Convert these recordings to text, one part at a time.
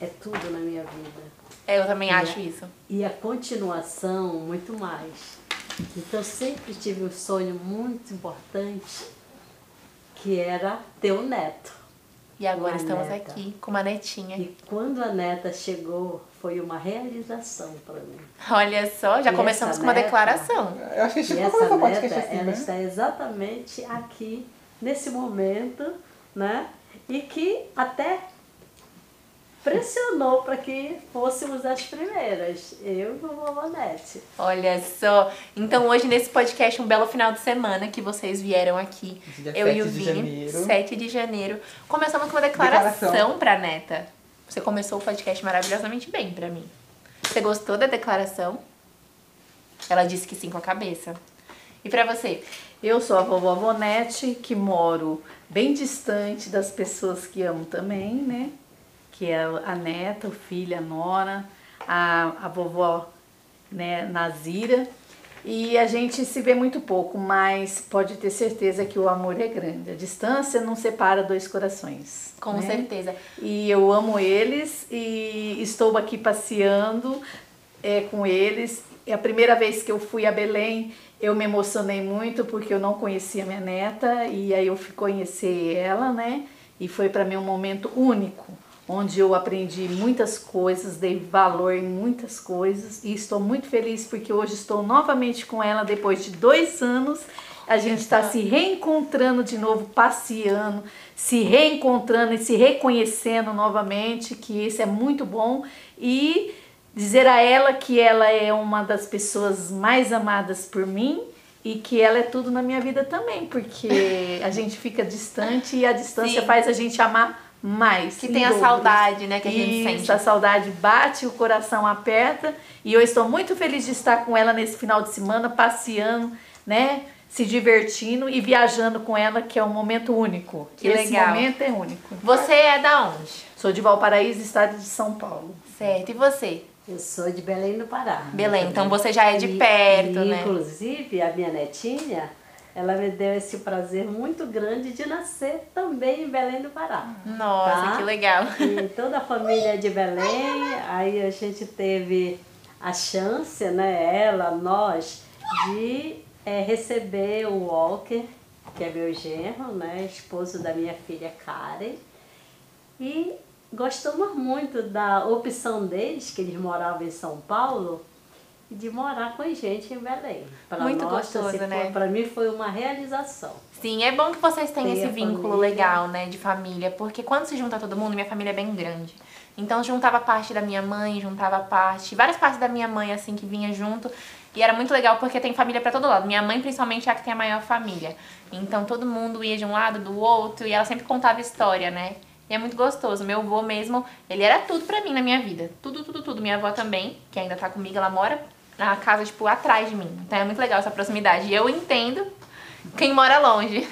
É tudo na minha vida. É, eu também E acho a- isso. E a continuação, muito mais. Então, eu sempre tive um sonho muito importante, que era ter um neto. E agora estamos neta. aqui com uma netinha. E quando a neta chegou, foi uma realização para mim. Olha só, já E começamos com uma neta? declaração. Eu acho que a gente E não essa o neta, podcast assim, ela né? está exatamente aqui, nesse momento, né? E que até pressionou para que fôssemos as primeiras, eu e a vovó Nete. Olha só. Então hoje nesse podcast, um belo final de semana que vocês vieram aqui. Dia eu e o 7 de Vini, janeiro. 7 de janeiro. Começamos com uma declaração, Declaração. pra neta. Você começou o podcast maravilhosamente bem pra mim. Você gostou da declaração? Ela disse que sim com a cabeça. E pra você? Eu sou a vovó Vonete, que moro bem distante das pessoas que amo também, né? Que é a neta, o filho, a nora, a, a vovó né, Nazira. E a gente se vê muito pouco, mas pode ter certeza que o amor é grande. A distância não separa dois corações. Com né? certeza. E eu amo eles e estou aqui passeando é, com eles. É a primeira vez que eu fui a Belém, eu me emocionei muito porque eu não conhecia minha neta e aí eu fui conhecer ela, né? E foi para mim um momento único, onde eu aprendi muitas coisas, dei valor em muitas coisas e estou muito feliz porque hoje estou novamente com ela depois de dois anos. A gente está se reencontrando de novo, passeando, se reencontrando e se reconhecendo novamente, que isso é muito bom. E dizer a ela que ela é uma das pessoas mais amadas por mim e que ela é tudo na minha vida também, porque a gente fica distante e a distância Sim. faz a gente amar mais. Que em tem a saudade, né, que a gente Isso, sente. a saudade bate, o coração aperta e eu estou muito feliz de estar com ela nesse final de semana, passeando, né? Se divertindo e viajando com ela, que é um momento único. Que Esse legal. momento é único. Você é da onde? Sou de Valparaíso, estado de São Paulo. Certo. E você? Eu sou de Belém do Pará. Belém, então você já é de E- perto, e, né? Inclusive, a minha netinha, ela me deu esse prazer muito grande de nascer também em Belém do Pará. Nossa, Tá? que legal. E toda a família é de Belém, aí a gente teve a chance, né, ela, nós, de eh, receber o Walker, que é meu genro, né, esposo da minha filha Karen. E gostamos muito da opção deles, que eles moravam em São Paulo, de morar com a gente em Belém. Pra Muito nós, gostoso, né? Pra mim foi uma realização. Sim, é bom que vocês tenham Tem esse vínculo família. legal, né, de família, porque quando se junta todo mundo, minha família é bem grande. Então juntava parte da minha mãe, juntava parte, várias partes da minha mãe assim que vinha junto, e era muito legal porque tem família pra todo lado. Minha mãe principalmente é a que tem a maior família. Então todo mundo ia de um lado, do outro, e ela sempre contava história, né? E é muito gostoso. Meu avô mesmo, ele era tudo pra mim na minha vida. Tudo, tudo, tudo. Minha avó também, que ainda tá comigo, ela mora na casa, tipo, atrás de mim. Então é muito legal essa proximidade. E eu entendo quem mora longe.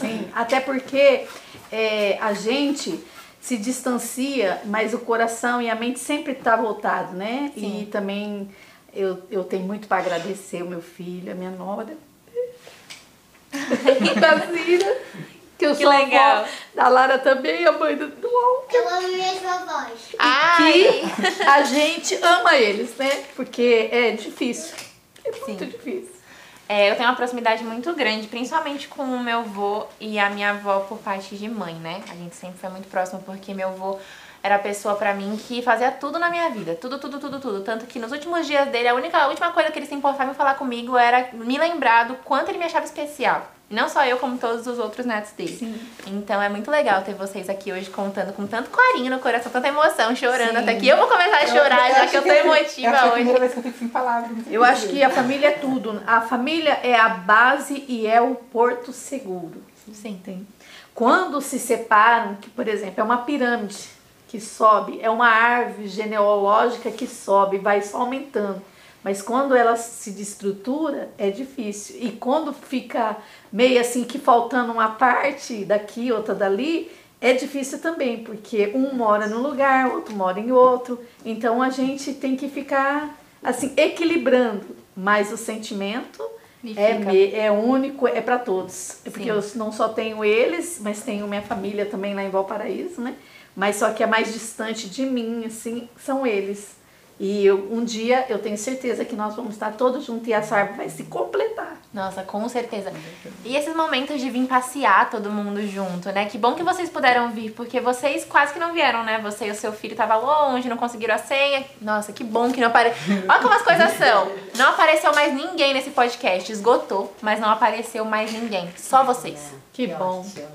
Sim, até porque é, a gente se distancia, mas o coração e a mente sempre tá voltado, né? Sim. E também eu, eu tenho muito para agradecer o meu filho, a minha nora. da Zira, que eu Que sou legal. avó da Lara também, a mãe do, do Walker. Eu amo minhas vovós. Ai! Que a gente ama eles, né? Porque é difícil. É muito Sim. difícil. É, eu tenho uma proximidade muito grande, principalmente com o meu avô e a minha avó por parte de mãe, né? A gente sempre foi muito próximo porque meu avô era a pessoa pra mim que fazia tudo na minha vida. Tudo, tudo, tudo, tudo. Tanto que nos últimos dias dele, a única a última coisa que ele se importava em falar comigo era me lembrar do quanto ele me achava especial. E Não só eu, como todos os outros netos dele. Então é muito legal ter vocês aqui hoje contando com tanto carinho no coração, tanta emoção, chorando. Sim. Até que eu vou começar a chorar, já acho que eu tô emotiva eu acho que é a hoje. primeira vez que eu fico sem palavras. Eu acho que a família é tudo. A família é a base e é o porto seguro. Sim. Tem. Quando se separam, que por exemplo é uma pirâmide que sobe, é uma árvore genealógica que sobe, vai só aumentando. Mas quando ela se destrutura, é difícil. E quando fica meio assim que faltando uma parte daqui, outra dali, é difícil também, porque um mora num lugar, outro mora em outro. Então a gente tem que ficar assim equilibrando, mas o sentimento é, me- é único, é para todos. É porque Sim. eu não só tenho eles, mas tenho minha família também lá em Valparaíso, né? Mas só que a mais distante de mim, assim, são eles. E eu- um dia eu tenho certeza que nós vamos estar todos juntos e essa árvore vai se completar. Nossa, com certeza. E esses momentos de vir passear todo mundo junto, né? Que bom que vocês puderam vir, porque vocês quase que não vieram, né? Você e o seu filho estavam longe, não conseguiram a senha. Nossa, que bom que não apareceu. Olha como as coisas são. Não apareceu mais ninguém nesse podcast. Esgotou, mas não apareceu mais ninguém. Só vocês. Que bom. ótimo.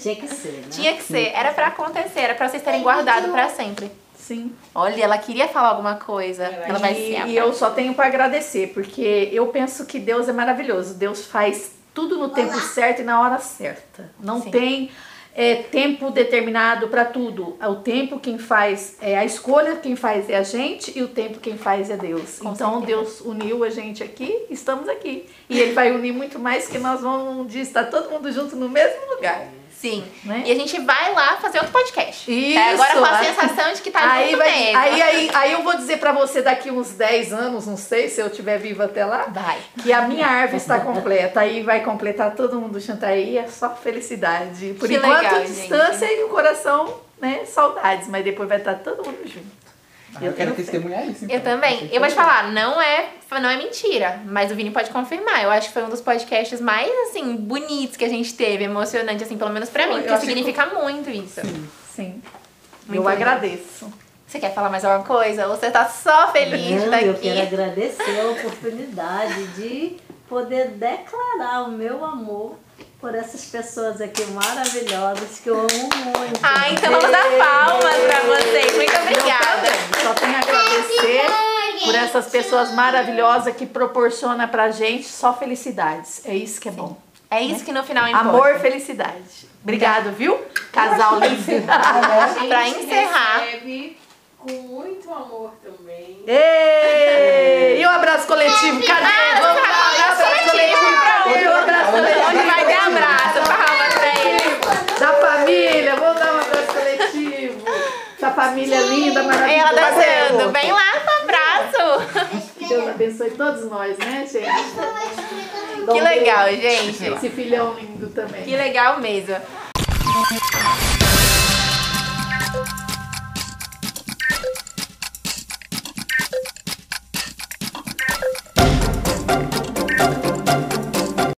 Tinha que ser, né? Tinha que ser. Era pra acontecer, era pra vocês terem guardado pra sempre. Sim. Olha, ela queria falar alguma coisa. Ela vai e, ser. e eu só tenho para agradecer, porque eu penso que Deus é maravilhoso. Deus faz tudo no tempo certo e na hora certa. Não Sim. tem é, tempo determinado para tudo. O tempo quem faz é a escolha, quem faz é a gente e o tempo quem faz é Deus. Com então certeza. Deus uniu a gente aqui, estamos aqui. E Ele vai unir muito mais que nós vamos um dia estar todo mundo junto no mesmo lugar. Sim. Né? E a gente vai lá fazer outro podcast. Isso. É, agora com a sensação de que tá aí, junto vai, mesmo. aí, aí, aí eu vou dizer pra você daqui uns 10 anos, não sei se eu estiver viva até lá, Vai. que a minha árvore está completa. Aí vai completar todo mundo junto aí, é só felicidade. Por Que enquanto, legal, distância e o coração, né, saudades, mas depois vai estar todo mundo junto. Ah, eu Eu quero testemunhar isso. Eu então. também. Achei Eu vou te falar, não é, não é mentira, mas o Vini pode confirmar. Eu acho que foi um dos podcasts mais, assim, bonitos que a gente teve, emocionante, assim, pelo menos pra mim, Eu porque acho que significa muito isso. Sim. Muito eu legal. agradeço. Você quer falar mais alguma coisa? Ou você tá só feliz Não, estar eu quero agradecer a oportunidade de poder declarar o meu amor por essas pessoas aqui maravilhosas que eu amo muito. Ah, então vamos dar palmas pra vocês. Muito obrigada. Só tenho a agradecer por essas pessoas maravilhosas que proporcionam pra gente só felicidades. É isso que é bom. É isso que no final importa. Amor, felicidade. Obrigado, viu? Casal lindo. Pra encerrar. recebe com muito amor também. Ei! E o abraço coletivo? Cadê? Vamos lá, um abraço coletivo. E o abraço coletivo? Onde vai ter abraço? Palmas pra ele. Da família, vamos dar um abraço coletivo. Essa família linda, maravilhosa. Ela dançando. Vem lá com abraço. Deus abençoe todos nós, né, gente? Que legal, gente. Esse filhão lindo também. Que legal mesmo.